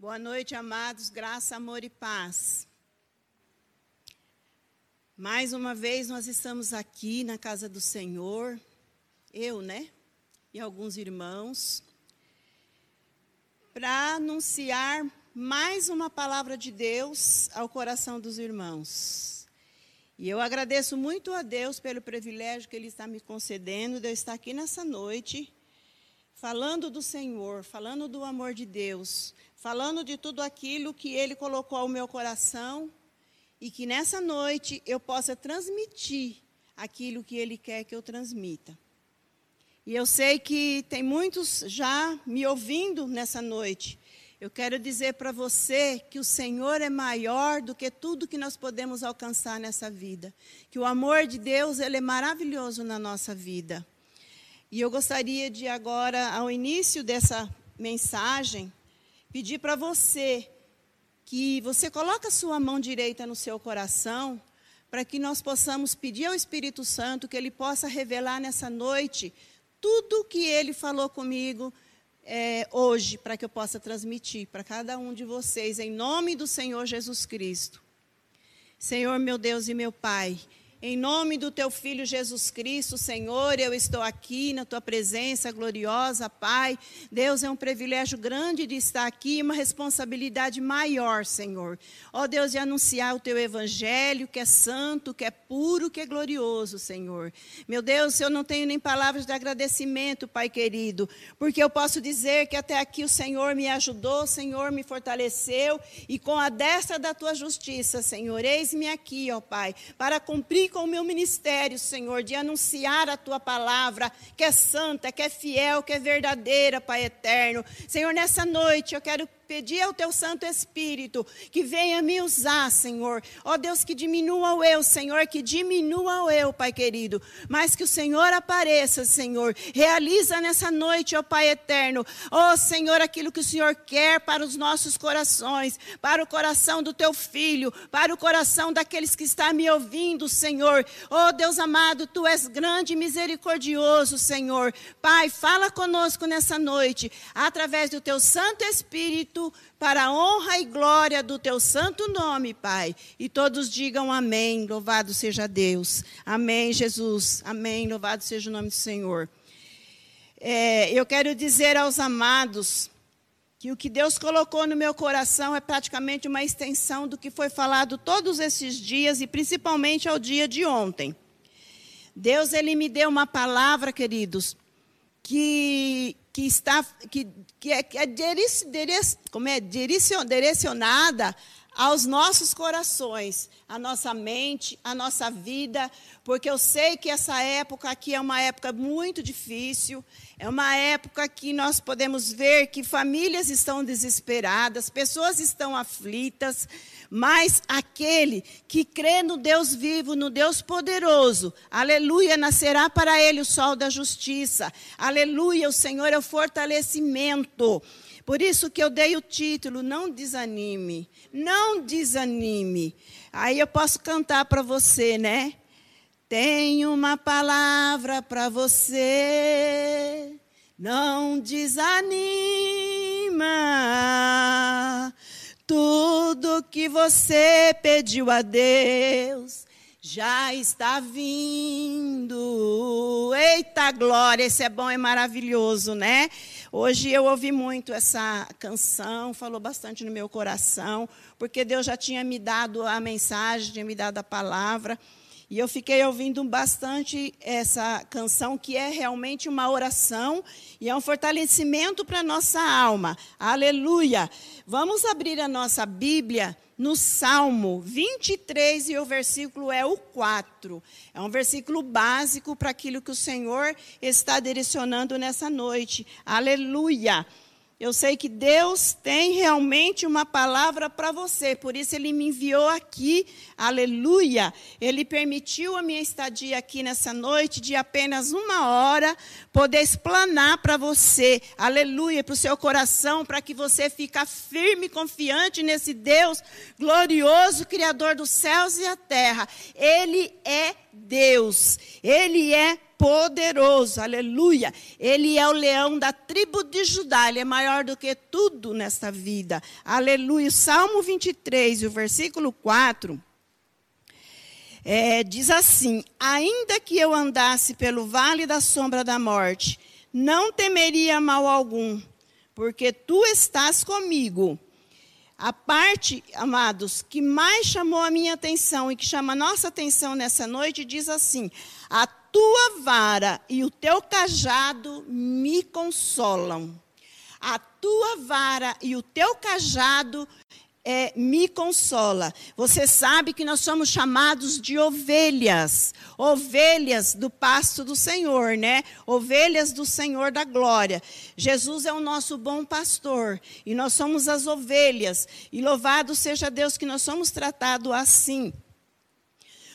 Boa noite, amados, graça, amor e paz. Mais uma vez nós estamos aqui na casa do Senhor, eu, né? E alguns irmãos, para anunciar mais uma palavra de Deus ao coração dos irmãos. E eu agradeço muito a Deus pelo privilégio que Ele está me concedendo de eu estar aqui nessa noite, falando do Senhor, falando do amor de Deus, falando de tudo aquilo que Ele colocou ao meu coração e que nessa noite eu possa transmitir aquilo que Ele quer que eu transmita. E eu sei que tem muitos já me ouvindo nessa noite. Eu quero dizer para você que o Senhor é maior do que tudo que nós podemos alcançar nessa vida. Que o amor de Deus, ele é maravilhoso na nossa vida. E eu gostaria de agora, ao início dessa mensagem, pedir para você que você coloque a sua mão direita no seu coração, para que nós possamos pedir ao Espírito Santo que ele possa revelar nessa noite tudo o que ele falou comigo é, hoje para que eu possa transmitir para cada um de vocês, em nome do Senhor Jesus Cristo. Senhor, meu Deus e meu Pai, em nome do teu filho Jesus Cristo, Senhor, eu estou aqui na tua presença gloriosa, Pai. Deus, é um privilégio grande de estar aqui, uma responsabilidade maior, Senhor. Ó Deus, de anunciar o teu evangelho, que é santo, que é puro, que é glorioso, Senhor. Meu Deus, eu não tenho nem palavras de agradecimento, Pai querido, porque eu posso dizer que até aqui o Senhor me ajudou, o Senhor me fortaleceu e com a destra da tua justiça, Senhor, eis-me aqui, ó Pai, para cumprir com o meu ministério, Senhor, de anunciar a tua palavra, que é santa, que é fiel, que é verdadeira, Pai eterno. Senhor, nessa noite eu quero pedir ao teu Santo Espírito que venha me usar, Senhor. Ó Deus, que diminua o eu, Senhor, que diminua o eu, Pai querido. Mas que o Senhor apareça, Senhor. Realiza nessa noite, ó Pai eterno. Ó Senhor, aquilo que o Senhor quer para os nossos corações, para o coração do teu filho, para o coração daqueles que estão me ouvindo, Senhor. Ó Deus amado, tu és grande e misericordioso, Senhor. Pai, fala conosco nessa noite, através do teu Santo Espírito para a honra e glória do teu santo nome, Pai. E todos digam amém. Louvado seja Deus. Amém, Jesus. Amém. Louvado seja o nome do Senhor. É, eu quero dizer aos amados que o que Deus colocou no meu coração é praticamente uma extensão do que foi falado todos esses dias e principalmente ao dia de ontem. Deus ele me deu uma palavra, queridos, que que está que, que é, que é, como é? Direcionada aos nossos corações, à nossa mente, à nossa vida, porque eu sei que essa época aqui é uma época muito difícil, é uma época que nós podemos ver que famílias estão desesperadas, pessoas estão aflitas, mas aquele que crê no Deus vivo, no Deus poderoso, aleluia, nascerá para ele o sol da justiça. Aleluia, o Senhor é o fortalecimento. Por isso que eu dei o título, não desanime, não desanime. Aí eu posso cantar para você, né? Tenho uma palavra para você, não desanima. Tudo que você pediu a Deus já está vindo. Eita glória, esse é bom, é maravilhoso, né? Hoje eu ouvi muito essa canção, falou bastante no meu coração, porque Deus já tinha me dado a mensagem, tinha me dado a palavra. E eu fiquei ouvindo bastante essa canção, que é realmente uma oração e é um fortalecimento para a nossa alma. Aleluia! Vamos abrir a nossa Bíblia no Salmo 23 e o versículo é o 4. É um versículo básico para aquilo que o Senhor está direcionando nessa noite. Aleluia! Eu sei que Deus tem realmente uma palavra para você, por isso Ele me enviou aqui, aleluia. Ele permitiu a minha estadia aqui nessa noite de apenas uma hora, poder explanar para você, aleluia, para o seu coração, para que você fique firme e confiante nesse Deus glorioso, Criador dos céus e a terra. Ele é Deus, Ele é poderoso, aleluia. Ele é o leão da tribo de Judá, ele é maior do que tudo nesta vida, aleluia. O Salmo 23, o versículo 4, é, diz assim: Ainda que eu andasse pelo vale da sombra da morte, não temeria mal algum, porque tu estás comigo. A parte, amados, que mais chamou a minha atenção e que chama a nossa atenção nessa noite diz assim: A tua vara e o teu cajado me consolam. A tua vara e o teu cajado é, me consola. Você sabe que nós somos chamados de ovelhas, ovelhas do pasto do Senhor, né? Ovelhas do Senhor da glória. Jesus é o nosso bom pastor e nós somos as ovelhas. E louvado seja Deus que nós somos tratados assim.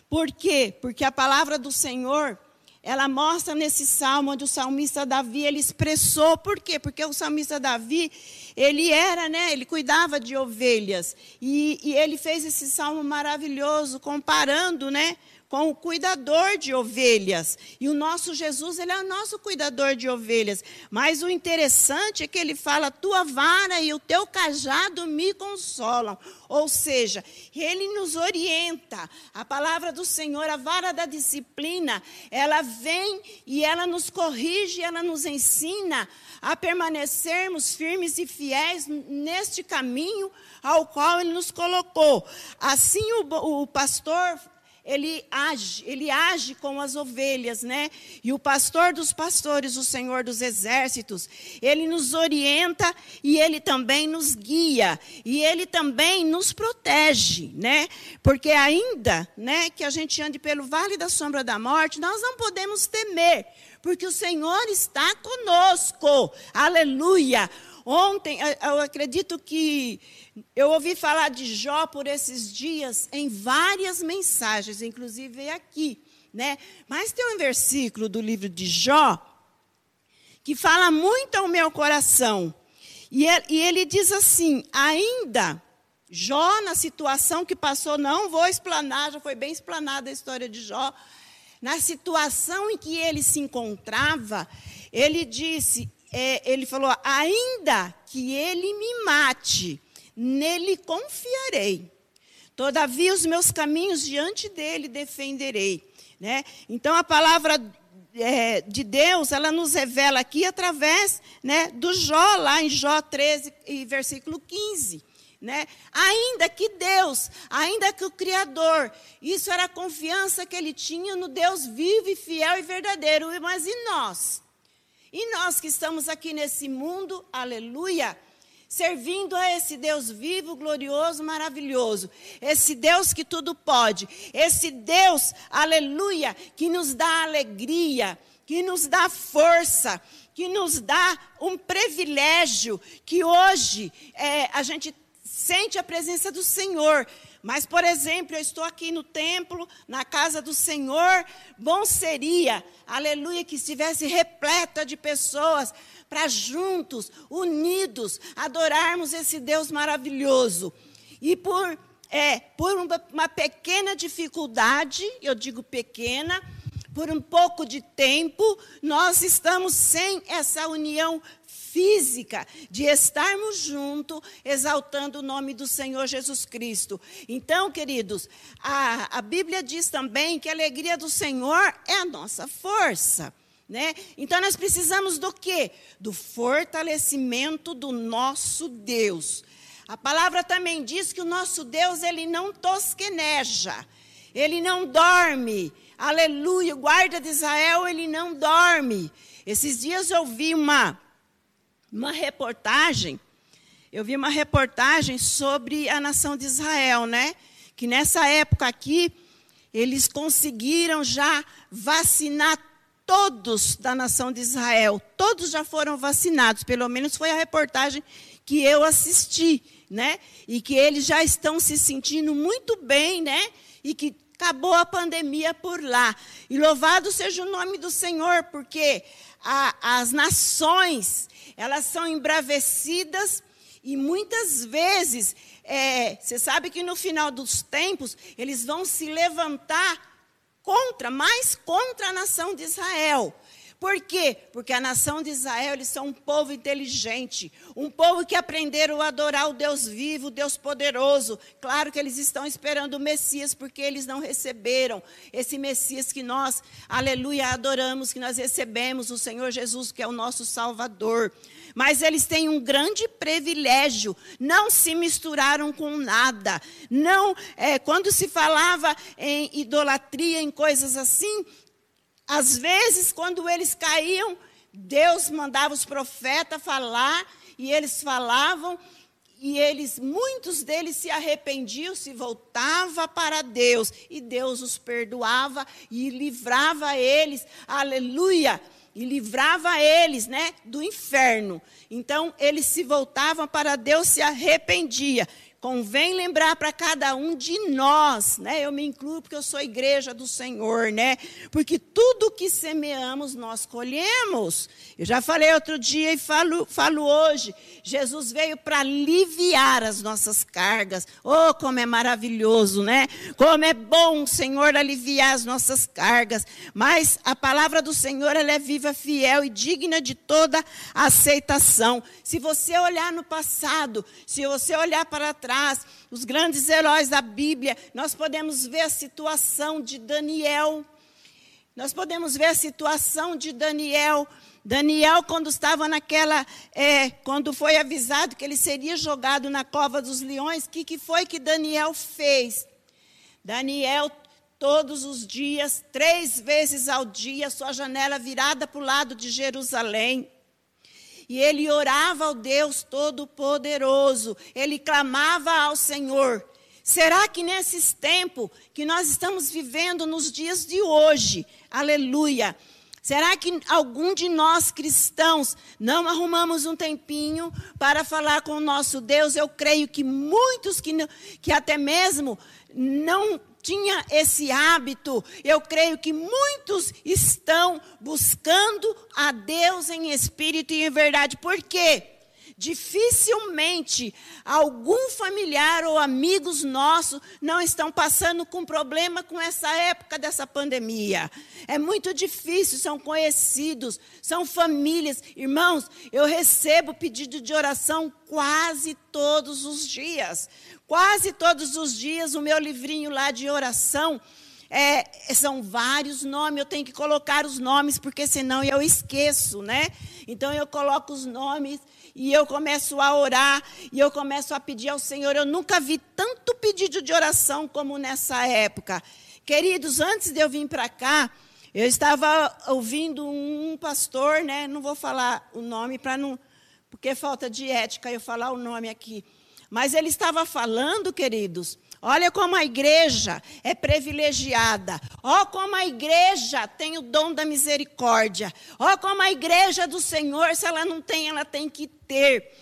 Por quê? Porque a palavra do Senhor ela mostra nesse salmo onde o salmista Davi ele expressou por quê? Porque o salmista Davi ele era, né? Ele cuidava de ovelhas e, e ele fez esse salmo maravilhoso comparando, né? Com o cuidador de ovelhas. E o nosso Jesus, ele é o nosso cuidador de ovelhas. Mas o interessante é que ele fala: tua vara e o teu cajado me consolam. Ou seja, ele nos orienta. A palavra do Senhor, a vara da disciplina, ela vem e ela nos corrige, ela nos ensina a permanecermos firmes e fiéis neste caminho ao qual ele nos colocou. Assim o, o pastor ele age, ele age com as ovelhas, né? E o pastor dos pastores, o Senhor dos exércitos, ele nos orienta e ele também nos guia e ele também nos protege, né? Porque ainda, né, que a gente ande pelo vale da sombra da morte, nós não podemos temer, porque o Senhor está conosco. Aleluia! Ontem, eu acredito que eu ouvi falar de Jó por esses dias em várias mensagens, inclusive aqui, né? Mas tem um versículo do livro de Jó que fala muito ao meu coração. E ele, e ele diz assim: ainda Jó, na situação que passou, não vou explanar, já foi bem explanada a história de Jó. Na situação em que ele se encontrava, ele disse: é, ele falou: ainda que ele me mate, nele confiarei. Todavia os meus caminhos diante dele defenderei. Né? Então a palavra é, de Deus, ela nos revela aqui através né, do Jó, lá em Jó 13, versículo 15. Né? Ainda que Deus, ainda que o Criador, isso era a confiança que ele tinha no Deus vivo e fiel e verdadeiro. Mas e nós? E nós que estamos aqui nesse mundo, aleluia, servindo a esse Deus vivo, glorioso, maravilhoso, esse Deus que tudo pode, esse Deus, aleluia, que nos dá alegria, que nos dá força, que nos dá um privilégio, que hoje é, a gente sente a presença do Senhor. Mas, por exemplo, eu estou aqui no templo, na casa do Senhor, bom seria, aleluia, que estivesse repleta de pessoas para juntos, unidos, adorarmos esse Deus maravilhoso. E por, é, por uma, uma pequena dificuldade, eu digo pequena, por um pouco de tempo, nós estamos sem essa união física de estarmos juntos exaltando o nome do Senhor Jesus Cristo. Então, queridos, a, a Bíblia diz também que a alegria do Senhor é a nossa força. Né? Então nós precisamos do quê? Do fortalecimento do nosso Deus. A palavra também diz que o nosso Deus, ele não tosqueneja, ele não dorme. Aleluia, o guarda de Israel, ele não dorme. Esses dias eu vi uma, uma reportagem, eu vi uma reportagem sobre a nação de Israel, né? Que nessa época aqui, eles conseguiram já vacinar todos da nação de Israel, todos já foram vacinados, pelo menos foi a reportagem que eu assisti, né? E que eles já estão se sentindo muito bem, né? E que acabou a pandemia por lá. E louvado seja o nome do Senhor, porque a, as nações, elas são embravecidas e muitas vezes, é, você sabe que no final dos tempos, eles vão se levantar contra, mais contra a nação de Israel. Por quê? Porque a nação de Israel, eles são um povo inteligente, um povo que aprenderam a adorar o Deus vivo, o Deus poderoso. Claro que eles estão esperando o Messias, porque eles não receberam esse Messias que nós, aleluia, adoramos, que nós recebemos, o Senhor Jesus, que é o nosso Salvador. Mas eles têm um grande privilégio, não se misturaram com nada. Não, é, quando se falava em idolatria, em coisas assim, às vezes, quando eles caíam, Deus mandava os profetas falar e eles falavam e eles, muitos deles se arrependiam, se voltava para Deus e Deus os perdoava e livrava eles, aleluia, e livrava eles, né, do inferno. Então eles se voltavam para Deus, se arrependia. Convém lembrar para cada um de nós, né? Eu me incluo porque eu sou igreja do Senhor, né? Porque tudo que semeamos nós colhemos. Eu já falei outro dia e falo, falo hoje. Jesus veio para aliviar as nossas cargas. Oh, como é maravilhoso, né? Como é bom o Senhor aliviar as nossas cargas. Mas a palavra do Senhor ela é viva, fiel e digna de toda aceitação. Se você olhar no passado, se você olhar para trás atrás, os grandes heróis da Bíblia, nós podemos ver a situação de Daniel. Nós podemos ver a situação de Daniel. Daniel, quando estava naquela, é, quando foi avisado que ele seria jogado na cova dos leões, o que, que foi que Daniel fez? Daniel, todos os dias, três vezes ao dia, sua janela virada para o lado de Jerusalém. E ele orava ao Deus Todo-Poderoso, ele clamava ao Senhor. Será que nesses tempos que nós estamos vivendo nos dias de hoje, aleluia, será que algum de nós cristãos não arrumamos um tempinho para falar com o nosso Deus? Eu creio que muitos que, que até mesmo não tinha esse hábito. Eu creio que muitos estão buscando a Deus em espírito e em verdade. Por quê? Dificilmente algum familiar ou amigos nossos não estão passando com problema com essa época dessa pandemia. É muito difícil, são conhecidos, são famílias. Irmãos, eu recebo pedido de oração quase todos os dias. Quase todos os dias, o meu livrinho lá de oração. É, são vários nomes, eu tenho que colocar os nomes, porque senão eu esqueço, né? Então eu coloco os nomes e eu começo a orar e eu começo a pedir ao Senhor. Eu nunca vi tanto pedido de oração como nessa época. Queridos, antes de eu vir para cá, eu estava ouvindo um pastor, né? Não vou falar o nome para não, porque falta de ética eu falar o nome aqui. Mas ele estava falando, queridos, olha como a igreja é privilegiada. Olha como a igreja tem o dom da misericórdia. Olha como a igreja do Senhor, se ela não tem, ela tem que ter.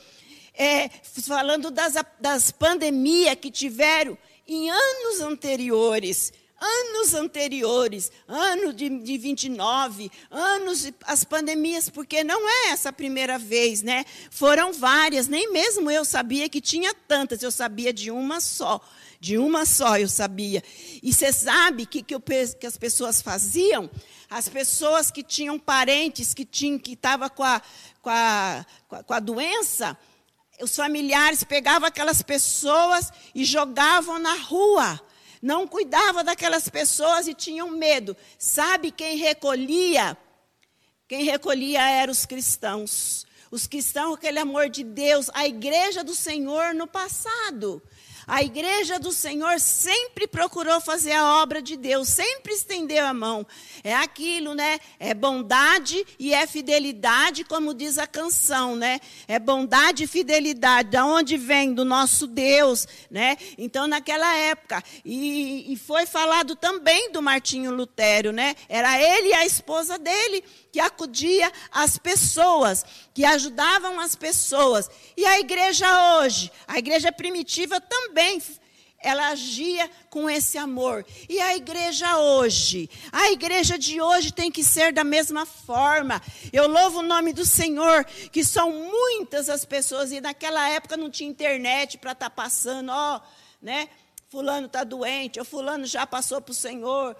É, falando das, das pandemias que tiveram em anos anteriores anos anteriores, ano de, de 29, anos as pandemias, porque não é essa a primeira vez, né? Foram várias, nem mesmo eu sabia que tinha tantas, eu sabia de uma só. De uma só eu sabia. E você sabe que, que, que as pessoas faziam? As pessoas que tinham parentes que tinham que estavam com a, com, a, com a doença, os familiares pegavam aquelas pessoas e jogavam na rua não cuidava daquelas pessoas e tinham medo. Sabe quem recolhia? Quem recolhia eram os cristãos. Os cristãos, aquele amor de Deus, a igreja do Senhor no passado. A igreja do Senhor sempre procurou fazer a obra de Deus, sempre estendeu a mão. É aquilo, né? É bondade e é fidelidade, como diz a canção, né? É bondade e fidelidade, da onde vem do nosso Deus, né? Então, naquela época, e, e foi falado também do Martinho Lutero, né? Era ele e a esposa dele que acudia às pessoas, que ajudavam as pessoas. E a igreja hoje, a igreja primitiva também ela agia com esse amor. E a igreja hoje, a igreja de hoje tem que ser da mesma forma. Eu louvo o nome do Senhor, que são muitas as pessoas, e naquela época não tinha internet para estar tá passando, ó, né? Fulano está doente, ou fulano já passou para o Senhor.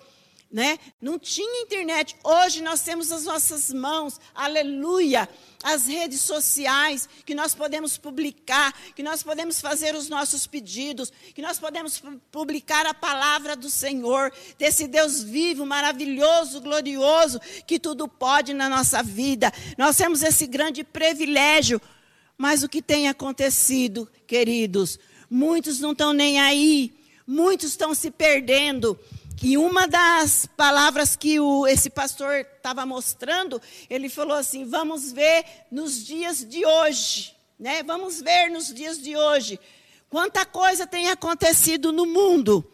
Né? Não tinha internet. Hoje nós temos as nossas mãos, aleluia, as redes sociais que nós podemos publicar, que nós podemos fazer os nossos pedidos, que nós podemos publicar a palavra do Senhor, desse Deus vivo, maravilhoso, glorioso, que tudo pode na nossa vida. Nós temos esse grande privilégio. Mas o que tem acontecido, queridos? Muitos não estão nem aí, muitos estão se perdendo. E uma das palavras que o, esse pastor estava mostrando, ele falou assim: vamos ver nos dias de hoje, né? Vamos ver nos dias de hoje quanta coisa tem acontecido no mundo.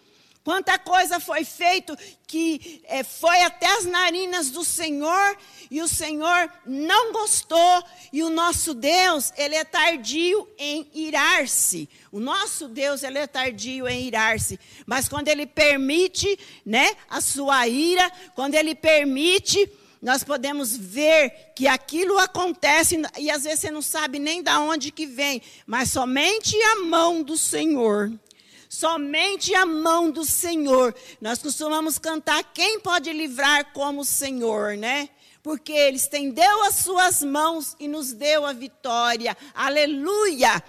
Quanta coisa foi feito que é, foi até as narinas do Senhor e o Senhor não gostou. E o nosso Deus, ele é tardio em irar-se. O nosso Deus, ele é tardio em irar-se. Mas quando ele permite, né, a sua ira, quando ele permite, nós podemos ver que aquilo acontece e às vezes você não sabe nem de onde que vem, mas somente a mão do Senhor somente a mão do Senhor. Nós costumamos cantar quem pode livrar como o Senhor, né? Porque ele estendeu as suas mãos e nos deu a vitória. Aleluia!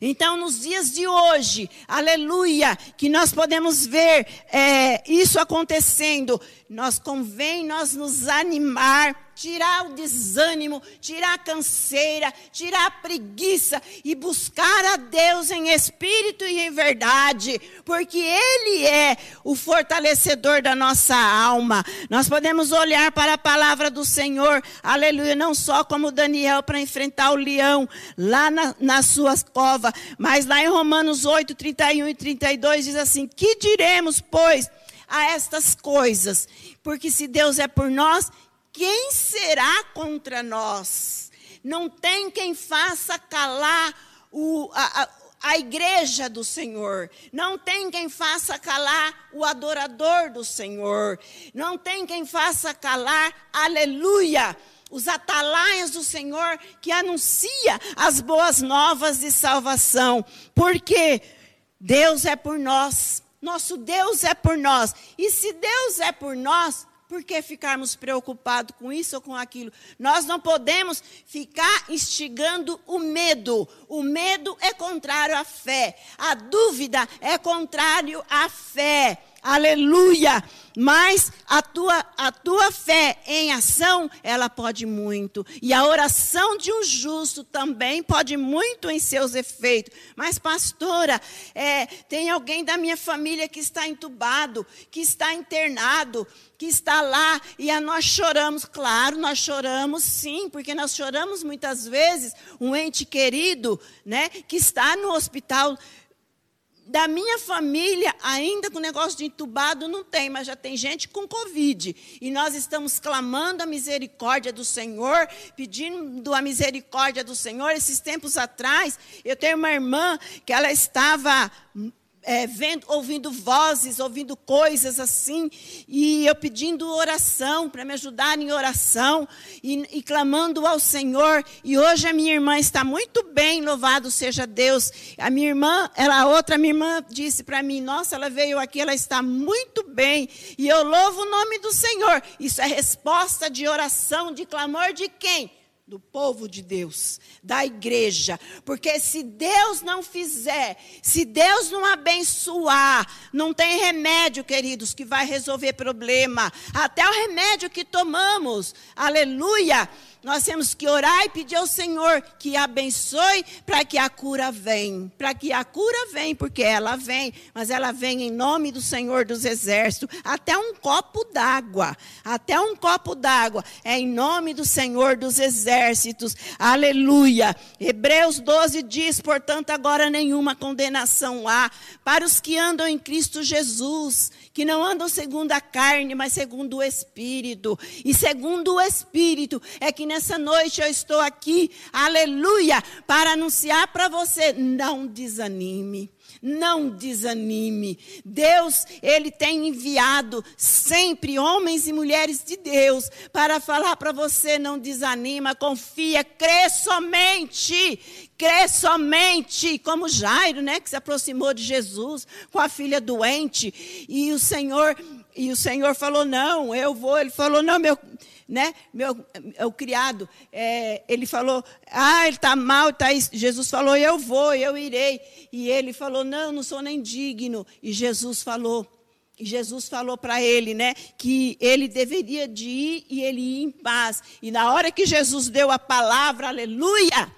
Então, nos dias de hoje, aleluia, que nós podemos ver é, isso acontecendo, nós convém nós nos animar tirar o desânimo, tirar a canseira, tirar a preguiça e buscar a Deus em espírito e em verdade, porque Ele é o fortalecedor da nossa alma. Nós podemos olhar para a palavra do Senhor, aleluia, não só como Daniel para enfrentar o leão lá na, na sua cova, mas lá em Romanos 8, 31 e 32 diz assim: Que diremos, pois? a estas coisas, porque se Deus é por nós, quem será contra nós? Não tem quem faça calar o, a, a, a igreja do Senhor. Não tem quem faça calar o adorador do Senhor. Não tem quem faça calar, aleluia, os atalaias do Senhor que anuncia as boas novas de salvação. Porque Deus é por nós. Nosso Deus é por nós. E se Deus é por nós, por que ficarmos preocupados com isso ou com aquilo? Nós não podemos ficar instigando o medo. O medo é contrário à fé. A dúvida é contrário à fé. Aleluia! Mas a tua, a tua fé em ação, ela pode muito. E a oração de um justo também pode muito em seus efeitos. Mas, pastora, é, tem alguém da minha família que está entubado, que está internado, que está lá e a nós choramos. Claro, nós choramos sim, porque nós choramos muitas vezes um ente querido, né, que está no hospital da minha família, ainda com negócio de entubado, não tem, mas já tem gente com Covid. E nós estamos clamando a misericórdia do Senhor, pedindo a misericórdia do Senhor. Esses tempos atrás, eu tenho uma irmã que ela estava é, vendo, ouvindo vozes, ouvindo coisas assim, e eu pedindo oração para me ajudar em oração e, e, clamando ao Senhor. E hoje a minha irmã está muito bem, louvado seja Deus. A minha irmã, ela, a outra minha irmã disse para mim: Nossa, ela veio aqui, ela está muito bem, e eu louvo o nome do Senhor. Isso é resposta de oração, de clamor de quem? Do povo de Deus, da igreja. Porque se Deus não fizer, se Deus não abençoar, não tem remédio, queridos, que vai resolver problema. Até o remédio que tomamos, aleluia, nós temos que orar e pedir ao Senhor que abençoe para que a cura venha. Para que a cura venha, porque ela vem, mas ela vem em nome do Senhor dos Exércitos. Até um copo d'água, até um copo d'água é em nome do Senhor dos Exércitos. Aleluia. Hebreus 12 diz, portanto, agora nenhuma condenação há para os que andam em Cristo Jesus, que não andam segundo a carne, mas segundo o Espírito. E segundo o Espírito é que nessa noite eu estou aqui, aleluia, para anunciar para você: não desanime. Não desanime. Deus, Ele tem enviado sempre homens e mulheres de Deus para falar para você: não desanima, confia, crê somente. Crê somente, como Jairo, né, que se aproximou de Jesus com a filha doente, e o Senhor, e o Senhor falou: "Não, eu vou". Ele falou: "Não, meu, né? Meu, o criado, é, ele falou, ah, ele está mal, tá. Jesus falou, eu vou, eu irei. E ele falou, não, não sou nem digno. E Jesus falou, Jesus falou para ele, né, que ele deveria de ir e ele ia em paz. E na hora que Jesus deu a palavra, aleluia,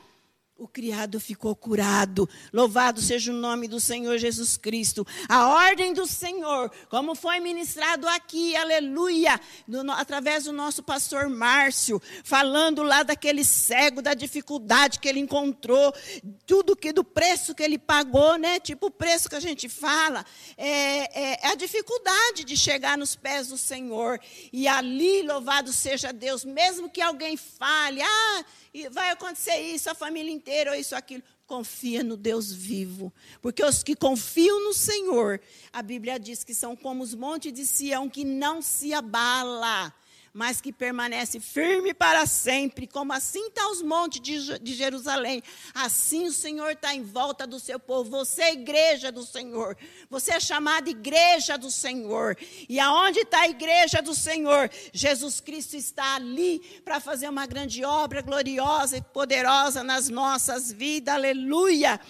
o criado ficou curado. Louvado seja o nome do Senhor Jesus Cristo. A ordem do Senhor, como foi ministrado aqui, aleluia, no, através do nosso pastor Márcio, falando lá daquele cego, da dificuldade que ele encontrou, tudo que do preço que ele pagou, né? Tipo o preço que a gente fala, é, é, é a dificuldade de chegar nos pés do Senhor. E ali, louvado seja Deus, mesmo que alguém fale, ah, e vai acontecer isso, a família inteira, ou isso, aquilo. Confia no Deus vivo. Porque os que confiam no Senhor, a Bíblia diz que são como os montes de Sião que não se abala mas que permanece firme para sempre, como assim está os montes de, de Jerusalém, assim o Senhor está em volta do seu povo. Você é igreja do Senhor, você é chamada igreja do Senhor. E aonde está a igreja do Senhor? Jesus Cristo está ali para fazer uma grande obra gloriosa e poderosa nas nossas vidas, aleluia.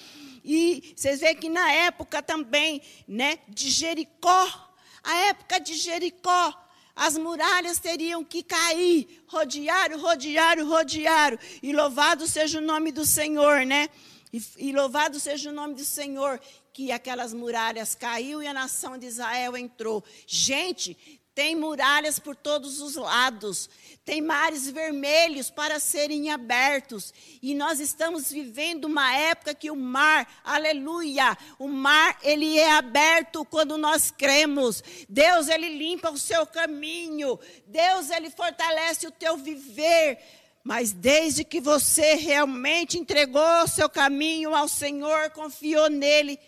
E vocês veem que na época também, né, de Jericó, a época de Jericó, as muralhas teriam que cair, rodearam, rodearam, rodearam. E louvado seja o nome do Senhor, né? E, e, louvado seja o nome do Senhor, que aquelas muralhas caiu e a nação de Israel entrou. Gente, tem muralhas por todos os lados, tem mares vermelhos para serem abertos. E nós estamos vivendo uma época que o mar, aleluia, o mar ele é aberto quando nós cremos. Deus ele limpa o seu caminho. Deus ele fortalece o teu viver. Mas desde que você realmente entregou o seu caminho ao Senhor, confiou nele,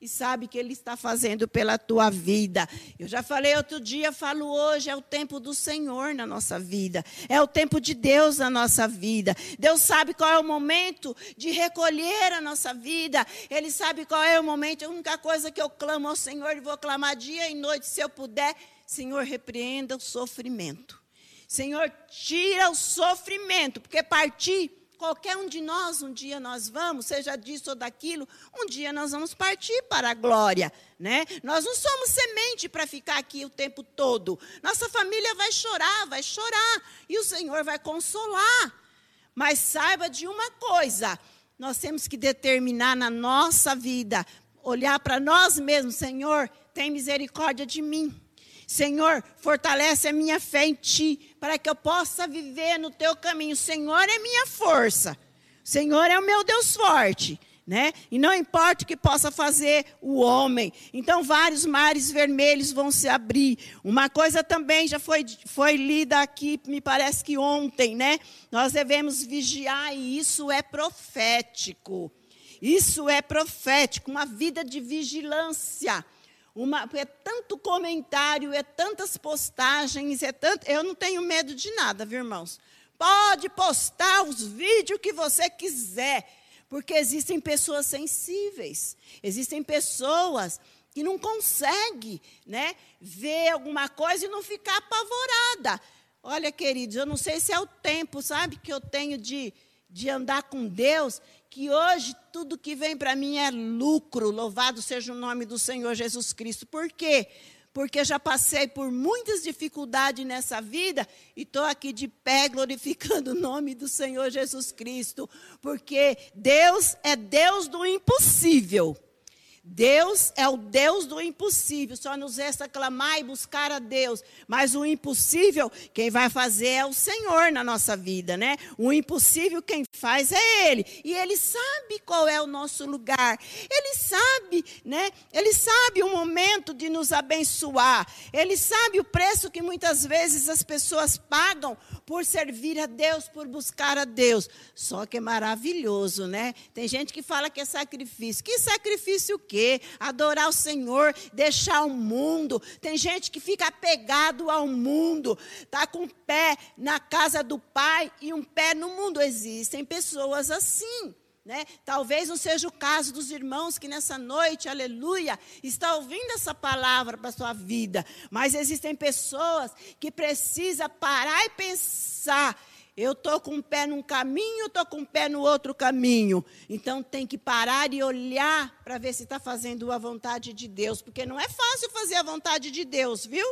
e sabe que Ele está fazendo pela tua vida. Eu já falei outro dia, falo hoje, é o tempo do Senhor na nossa vida, é o tempo de Deus na nossa vida. Deus sabe qual é o momento de recolher a nossa vida, Ele sabe qual é o momento. A única coisa que eu clamo ao Senhor, e vou clamar dia e noite, se eu puder, Senhor, repreenda o sofrimento. Senhor, tira o sofrimento, porque partir Qualquer um de nós, um dia nós vamos, seja disso ou daquilo, um dia nós vamos partir para a glória. Né? Nós não somos semente para ficar aqui o tempo todo. Nossa família vai chorar, vai chorar, e o Senhor vai consolar. Mas saiba de uma coisa: nós temos que determinar na nossa vida, olhar para nós mesmos, Senhor, tem misericórdia de mim. Senhor, fortalece a minha fé em Ti, para que eu possa viver no Teu caminho. Senhor é minha força. Senhor é o meu Deus forte. Né? E não importa o que possa fazer o homem. Então, vários mares vermelhos vão se abrir. Uma coisa também já foi, foi lida aqui, me parece que ontem, né? Nós devemos vigiar, e isso é profético. Isso é profético, uma vida de vigilância uma, é tanto comentário, é tantas postagens, é tanto. Eu não tenho medo de nada, viu, irmãos? Pode postar os vídeos que você quiser, porque existem pessoas sensíveis, existem pessoas que não conseguem né, ver alguma coisa e não ficar apavorada. Olha, queridos, eu não sei se é o tempo, sabe, que eu tenho de, de andar com Deus, que hoje tudo que vem para mim é lucro. Louvado seja o nome do Senhor Jesus Cristo. Por quê? Porque já passei por muitas dificuldades nessa vida e estou aqui de pé glorificando o nome do Senhor Jesus Cristo. Porque Deus é Deus do impossível. Deus é o Deus do impossível, só nos resta clamar e buscar a Deus. Mas o impossível, quem vai fazer é o Senhor na nossa vida, né? O impossível, quem faz é Ele. E Ele sabe qual é o nosso lugar. Ele sabe, né? Ele sabe o momento de nos abençoar. Ele sabe o preço que muitas vezes as pessoas pagam por servir a Deus, por buscar a Deus. Só que é maravilhoso, né? Tem gente que fala que é sacrifício. Que sacrifício o quê? Adorar o Senhor, deixar o mundo. Tem gente que fica apegado ao mundo, tá com o pé na casa do Pai e um pé no mundo. Existem pessoas assim. Né? Talvez não seja o caso dos irmãos que nessa noite, aleluia, está ouvindo essa palavra para a sua vida. Mas existem pessoas que precisam parar e pensar. Eu estou com um pé num caminho, estou com um pé no outro caminho. Então tem que parar e olhar para ver se está fazendo a vontade de Deus. Porque não é fácil fazer a vontade de Deus, viu?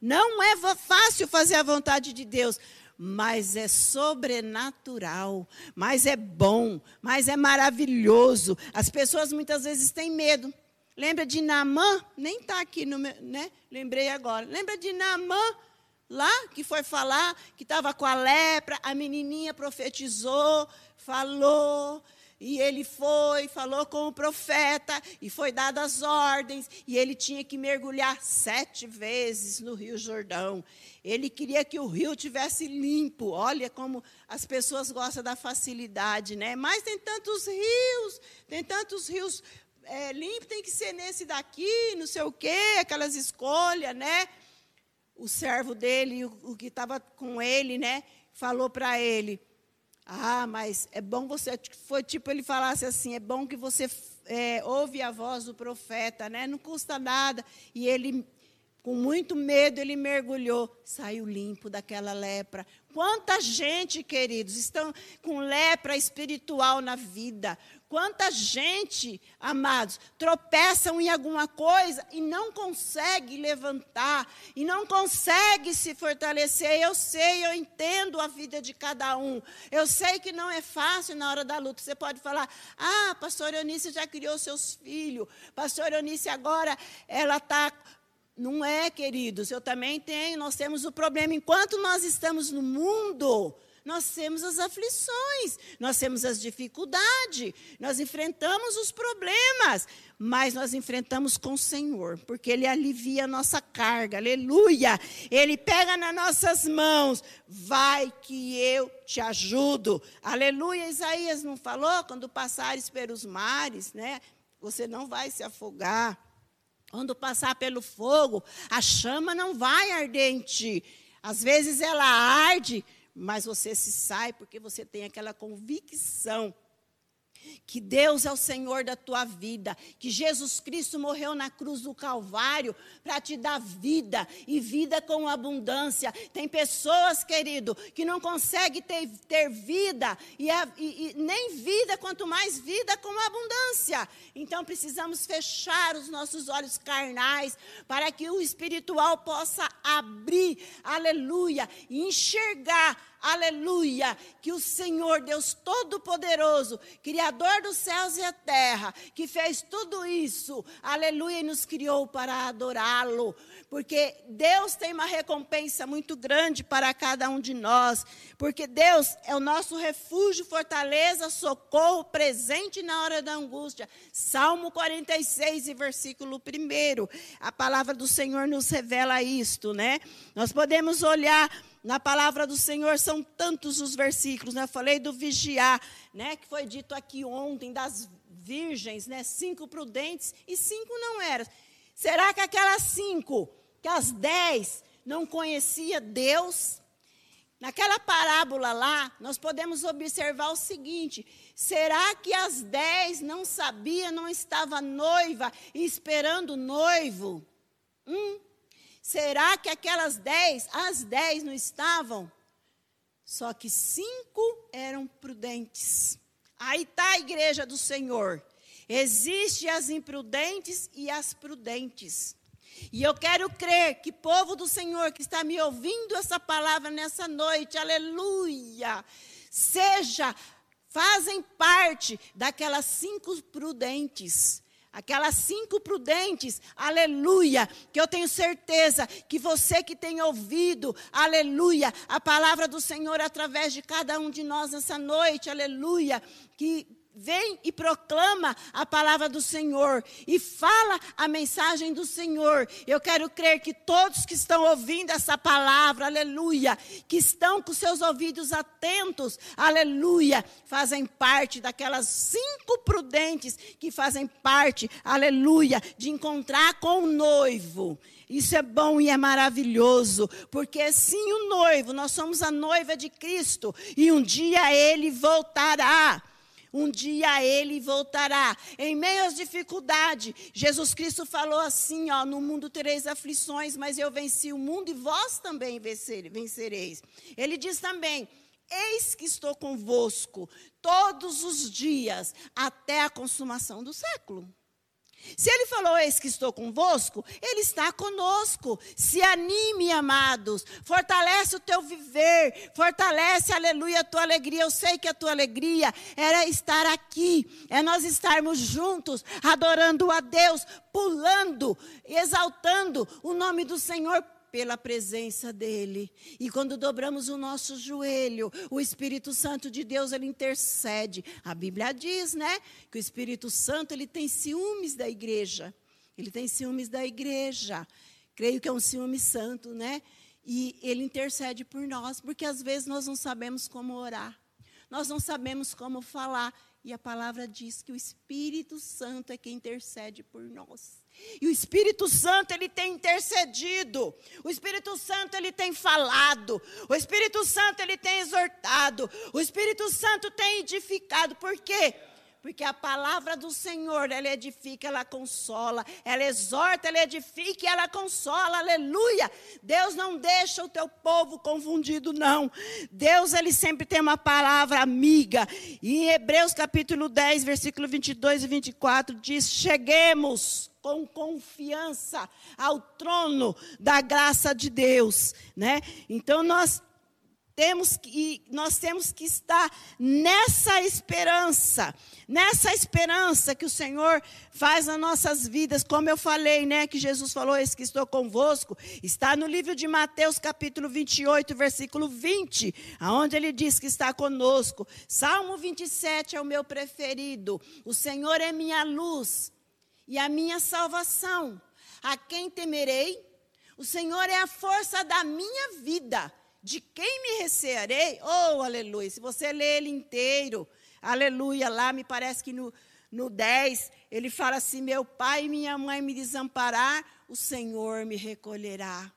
Não é fácil fazer a vontade de Deus mas é sobrenatural, mas é bom, mas é maravilhoso. As pessoas muitas vezes têm medo. Lembra de Naamã? Nem está aqui, no meu, né? Lembrei agora. Lembra de Naamã? Lá que foi falar que estava com a lepra, a menininha profetizou, falou, e ele foi, falou com o profeta, e foi dadas ordens, e ele tinha que mergulhar sete vezes no Rio Jordão. Ele queria que o rio tivesse limpo. Olha como as pessoas gostam da facilidade, né? Mas tem tantos rios, tem tantos rios é, limpos, tem que ser nesse daqui, não sei o quê, aquelas escolhas, né? O servo dele, o, o que estava com ele, né? Falou para ele ah, mas é bom você. Foi tipo ele falasse assim: é bom que você é, ouve a voz do profeta, né? Não custa nada. E ele, com muito medo, ele mergulhou, saiu limpo daquela lepra. Quanta gente, queridos, estão com lepra espiritual na vida. Quanta gente, amados, tropeçam em alguma coisa e não consegue levantar, e não consegue se fortalecer. Eu sei, eu entendo a vida de cada um. Eu sei que não é fácil na hora da luta. Você pode falar: ah, pastor Eunice já criou seus filhos, pastor Eunice agora ela está não é, queridos, eu também tenho, nós temos o problema. Enquanto nós estamos no mundo, nós temos as aflições, nós temos as dificuldades, nós enfrentamos os problemas, mas nós enfrentamos com o Senhor, porque Ele alivia a nossa carga, aleluia. Ele pega nas nossas mãos, vai que eu te ajudo, aleluia. Isaías não falou? Quando passares pelos mares, né? Você não vai se afogar. Quando passar pelo fogo, a chama não vai arder em ti. Às vezes ela arde, mas você se sai porque você tem aquela convicção que Deus é o Senhor da tua vida, que Jesus Cristo morreu na cruz do Calvário para te dar vida e vida com abundância. Tem pessoas, querido, que não conseguem ter, ter vida e, a, e, e nem vida, quanto mais vida com abundância. Então precisamos fechar os nossos olhos carnais para que o espiritual possa abrir, aleluia, e enxergar aleluia, que o Senhor, Deus Todo-Poderoso, Criador dos céus e a terra, que fez tudo isso, aleluia, e nos criou para adorá-lo, porque Deus tem uma recompensa muito grande para cada um de nós, porque Deus é o nosso refúgio, fortaleza, socorro, presente na hora da angústia. Salmo 46 e versículo 1. A palavra do Senhor nos revela isto, né? Nós podemos olhar na palavra do Senhor são tantos os versículos, né? Eu falei do vigiar, né? Que foi dito aqui ontem das virgens, né? Cinco prudentes e cinco não eram. Será que aquelas cinco, que as dez não conhecia Deus? Naquela parábola lá, nós podemos observar o seguinte: será que as dez não sabia, não estava noiva e esperando o noivo? Hum? Será que aquelas dez, as dez não estavam? Só que cinco eram prudentes. Aí está a igreja do Senhor. Existem as imprudentes e as prudentes. E eu quero crer que povo do Senhor que está me ouvindo essa palavra nessa noite, aleluia, seja, fazem parte daquelas cinco prudentes Aquelas cinco prudentes, aleluia, que eu tenho certeza que você que tem ouvido, aleluia, a palavra do Senhor através de cada um de nós nessa noite, aleluia, que vem e proclama a palavra do Senhor e fala a mensagem do Senhor. Eu quero crer que todos que estão ouvindo essa palavra, aleluia, que estão com seus ouvidos atentos, aleluia, fazem parte daquelas cinco prudentes que fazem parte, aleluia, de encontrar com o noivo. Isso é bom e é maravilhoso, porque sim, o noivo, nós somos a noiva de Cristo e um dia ele voltará. Um dia ele voltará. Em meio às dificuldades, Jesus Cristo falou assim: ó, no mundo tereis aflições, mas eu venci o mundo e vós também vencereis. Ele diz também: Eis que estou convosco todos os dias até a consumação do século. Se ele falou, eis que estou convosco, ele está conosco. Se anime, amados. Fortalece o teu viver. Fortalece, aleluia, a tua alegria. Eu sei que a tua alegria era estar aqui. É nós estarmos juntos, adorando a Deus, pulando, exaltando o nome do Senhor pela presença dele. E quando dobramos o nosso joelho, o Espírito Santo de Deus ele intercede. A Bíblia diz, né, que o Espírito Santo ele tem ciúmes da igreja. Ele tem ciúmes da igreja. Creio que é um ciúme santo, né? E ele intercede por nós, porque às vezes nós não sabemos como orar. Nós não sabemos como falar. E a palavra diz que o Espírito Santo é quem intercede por nós. E o Espírito Santo, ele tem intercedido. O Espírito Santo, ele tem falado. O Espírito Santo, ele tem exortado. O Espírito Santo tem edificado. Por quê? Porque a palavra do Senhor, ela edifica, ela consola, ela exorta, ela edifica e ela consola. Aleluia! Deus não deixa o teu povo confundido não. Deus ele sempre tem uma palavra amiga. E em Hebreus capítulo 10, versículo 22 e 24 diz: "Cheguemos com confiança ao trono da graça de Deus, né? Então nós temos que, nós temos que estar nessa esperança, nessa esperança que o Senhor faz nas nossas vidas, como eu falei, né, que Jesus falou, esse que estou convosco, está no livro de Mateus, capítulo 28, versículo 20, aonde ele diz que está conosco. Salmo 27 é o meu preferido. O Senhor é minha luz e a minha salvação. A quem temerei? O Senhor é a força da minha vida. De quem me recearei? Oh, aleluia. Se você ler ele inteiro, aleluia, lá me parece que no, no 10, ele fala assim: Meu pai e minha mãe me desamparar, o Senhor me recolherá.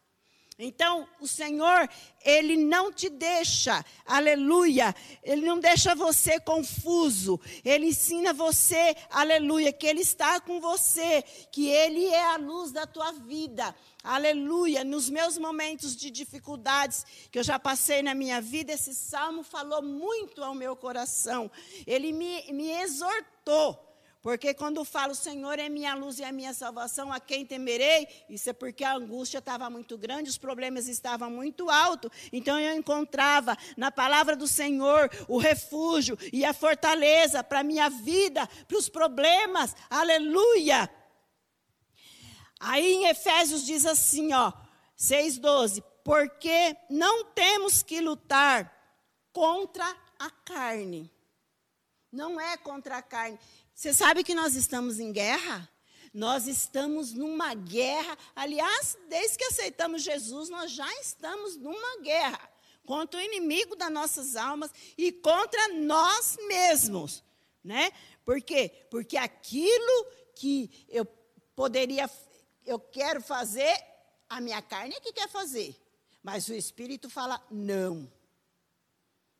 Então, o Senhor, Ele não te deixa, aleluia, Ele não deixa você confuso, Ele ensina você, aleluia, que Ele está com você, que Ele é a luz da tua vida, aleluia. Nos meus momentos de dificuldades que eu já passei na minha vida, esse salmo falou muito ao meu coração, ele me, me exortou porque quando falo, o Senhor é minha luz e a minha salvação, a quem temerei? Isso é porque a angústia estava muito grande, os problemas estavam muito altos. Então eu encontrava na palavra do Senhor o refúgio e a fortaleza para a minha vida, para os problemas. Aleluia! Aí em Efésios diz assim, ó, 6,12: Porque não temos que lutar contra a carne. Não é contra a carne. Você sabe que nós estamos em guerra? Nós estamos numa guerra. Aliás, desde que aceitamos Jesus, nós já estamos numa guerra contra o inimigo das nossas almas e contra nós mesmos, né? Por quê? Porque aquilo que eu poderia, eu quero fazer, a minha carne é que quer fazer, mas o Espírito fala não.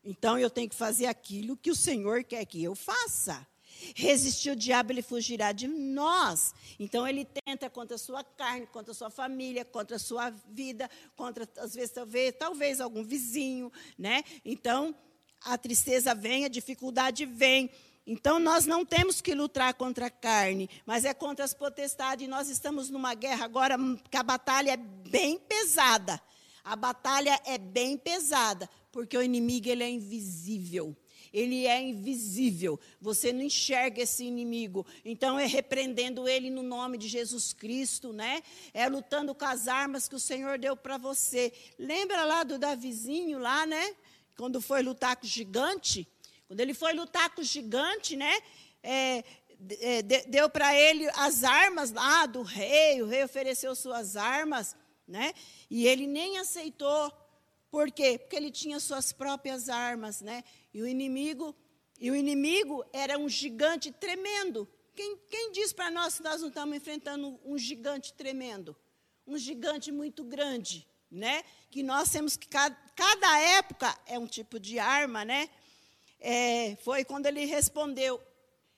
Então eu tenho que fazer aquilo que o Senhor quer que eu faça. Resistir o diabo, ele fugirá de nós. Então ele tenta contra a sua carne, contra a sua família, contra a sua vida, contra, às vezes, talvez, talvez algum vizinho, né? Então, a tristeza vem, a dificuldade vem. Então, nós não temos que lutar contra a carne, mas é contra as potestades. Nós estamos numa guerra agora que a batalha é bem pesada. A batalha é bem pesada, porque o inimigo ele é invisível. Ele é invisível. Você não enxerga esse inimigo. Então é repreendendo ele no nome de Jesus Cristo, né? É lutando com as armas que o Senhor deu para você. Lembra lá do Davizinho lá, né? Quando foi lutar com o gigante? Quando ele foi lutar com o gigante, né? É, é, deu para ele as armas lá do rei, o rei ofereceu suas armas, né? E ele nem aceitou por quê? Porque ele tinha suas próprias armas, né? E o inimigo, e o inimigo era um gigante tremendo. Quem, quem diz para nós que nós não estamos enfrentando um gigante tremendo? Um gigante muito grande, né? Que nós temos que cada, cada época é um tipo de arma, né? É, foi quando ele respondeu: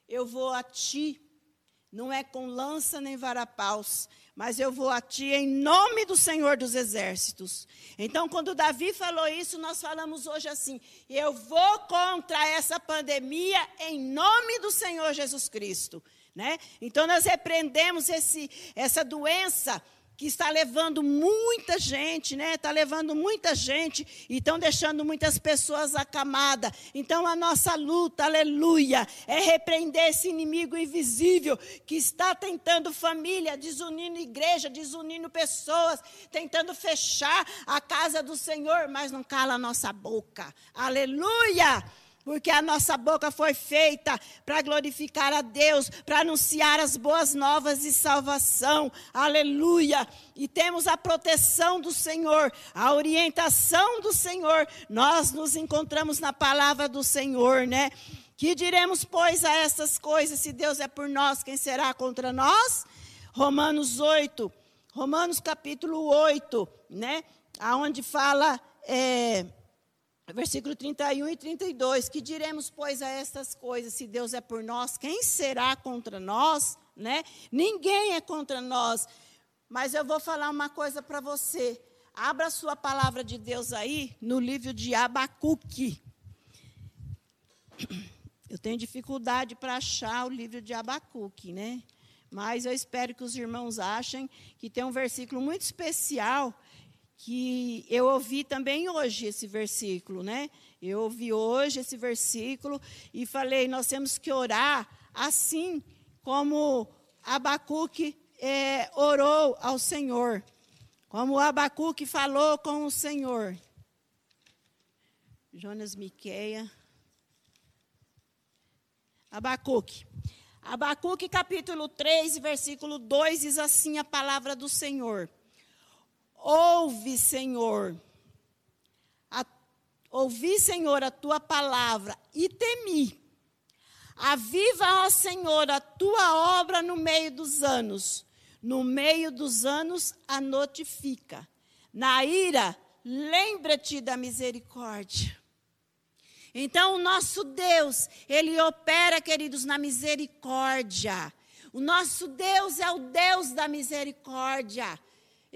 Eu vou a ti, não é com lança nem varapaus, mas eu vou a ti em nome do Senhor dos Exércitos. Então, quando Davi falou isso, nós falamos hoje assim: eu vou contra essa pandemia em nome do Senhor Jesus Cristo. Né? Então, nós repreendemos esse, essa doença que está levando muita gente, né? Está levando muita gente e estão deixando muitas pessoas acamadas. Então a nossa luta, aleluia, é repreender esse inimigo invisível que está tentando família, desunindo igreja, desunindo pessoas, tentando fechar a casa do Senhor, mas não cala a nossa boca. Aleluia! Porque a nossa boca foi feita para glorificar a Deus, para anunciar as boas novas de salvação. Aleluia! E temos a proteção do Senhor, a orientação do Senhor. Nós nos encontramos na palavra do Senhor, né? Que diremos, pois, a essas coisas? Se Deus é por nós, quem será contra nós? Romanos 8, Romanos capítulo 8, né? Aonde fala. É, versículo 31 e 32, que diremos, pois, a estas coisas, se Deus é por nós, quem será contra nós? Né? Ninguém é contra nós. Mas eu vou falar uma coisa para você. Abra a sua palavra de Deus aí no livro de Abacuque. Eu tenho dificuldade para achar o livro de Abacuque, né? Mas eu espero que os irmãos achem que tem um versículo muito especial que eu ouvi também hoje esse versículo, né? Eu ouvi hoje esse versículo e falei, nós temos que orar assim como Abacuque é, orou ao Senhor, como Abacuque falou com o Senhor. Jonas Miqueia. Abacuque. Abacuque capítulo 3, versículo 2 diz assim a palavra do Senhor. Ouve, Senhor. A, ouvi, Senhor, a tua palavra e temi. Aviva, ó Senhor, a tua obra no meio dos anos. No meio dos anos a notifica. Na ira, lembra-te da misericórdia. Então, o nosso Deus, ele opera, queridos, na misericórdia. O nosso Deus é o Deus da misericórdia.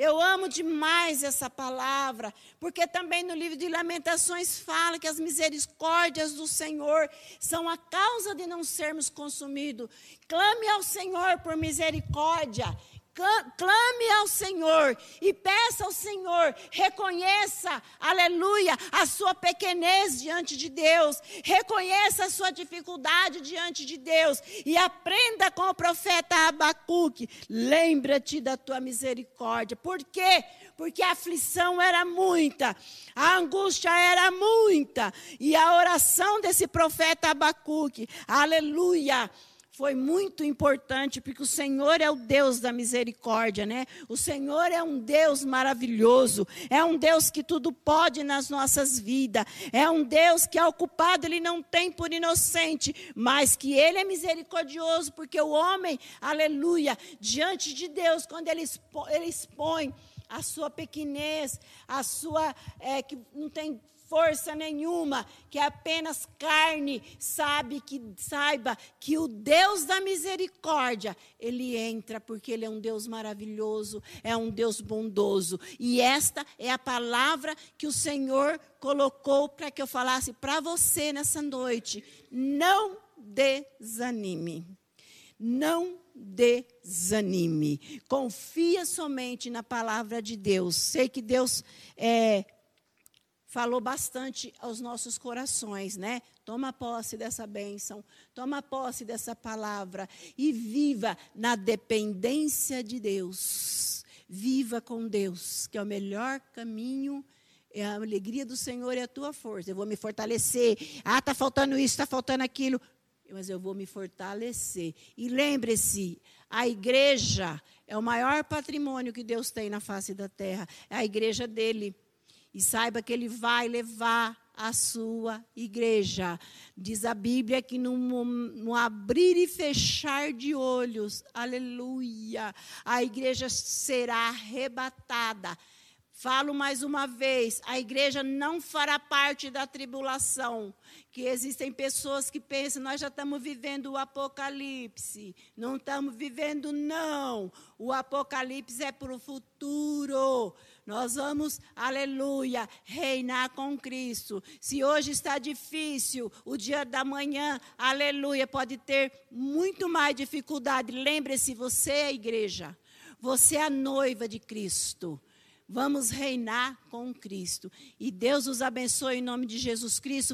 Eu amo demais essa palavra, porque também no livro de Lamentações fala que as misericórdias do Senhor são a causa de não sermos consumidos. Clame ao Senhor por misericórdia clame ao Senhor e peça ao Senhor, reconheça, aleluia, a sua pequenez diante de Deus, reconheça a sua dificuldade diante de Deus e aprenda com o profeta Abacuque, lembra-te da tua misericórdia. Por quê? Porque a aflição era muita, a angústia era muita, e a oração desse profeta Abacuque, aleluia, foi muito importante, porque o Senhor é o Deus da misericórdia, né? O Senhor é um Deus maravilhoso, é um Deus que tudo pode nas nossas vidas, é um Deus que é ocupado, ele não tem por inocente, mas que ele é misericordioso, porque o homem, aleluia, diante de Deus, quando ele expõe, ele expõe a sua pequenez, a sua, é, que não tem força nenhuma, que apenas carne, sabe que saiba que o Deus da misericórdia, ele entra porque ele é um Deus maravilhoso, é um Deus bondoso. E esta é a palavra que o Senhor colocou para que eu falasse para você nessa noite. Não desanime. Não desanime. Confia somente na palavra de Deus. Sei que Deus é, falou bastante aos nossos corações, né? Toma posse dessa bênção, toma posse dessa palavra e viva na dependência de Deus. Viva com Deus, que é o melhor caminho é a alegria do Senhor é a tua força. Eu vou me fortalecer. Ah, está faltando isso, está faltando aquilo. Mas eu vou me fortalecer. E lembre-se, a igreja é o maior patrimônio que Deus tem na face da terra. É a igreja dele. E saiba que ele vai levar a sua igreja. Diz a Bíblia que no, no, abrir e fechar de olhos, aleluia, a igreja será arrebatada. Falo mais uma vez, a igreja não fará parte da tribulação. Que existem pessoas que pensam, nós já estamos vivendo o apocalipse. Não estamos vivendo, não. O apocalipse é para o futuro. Nós vamos, aleluia, reinar com Cristo. Se hoje está difícil, o dia da manhã, aleluia, pode ter muito mais dificuldade. Lembre-se, você é a igreja. Você é a noiva de Cristo. Vamos reinar com Cristo. E Deus os abençoe em nome de Jesus Cristo.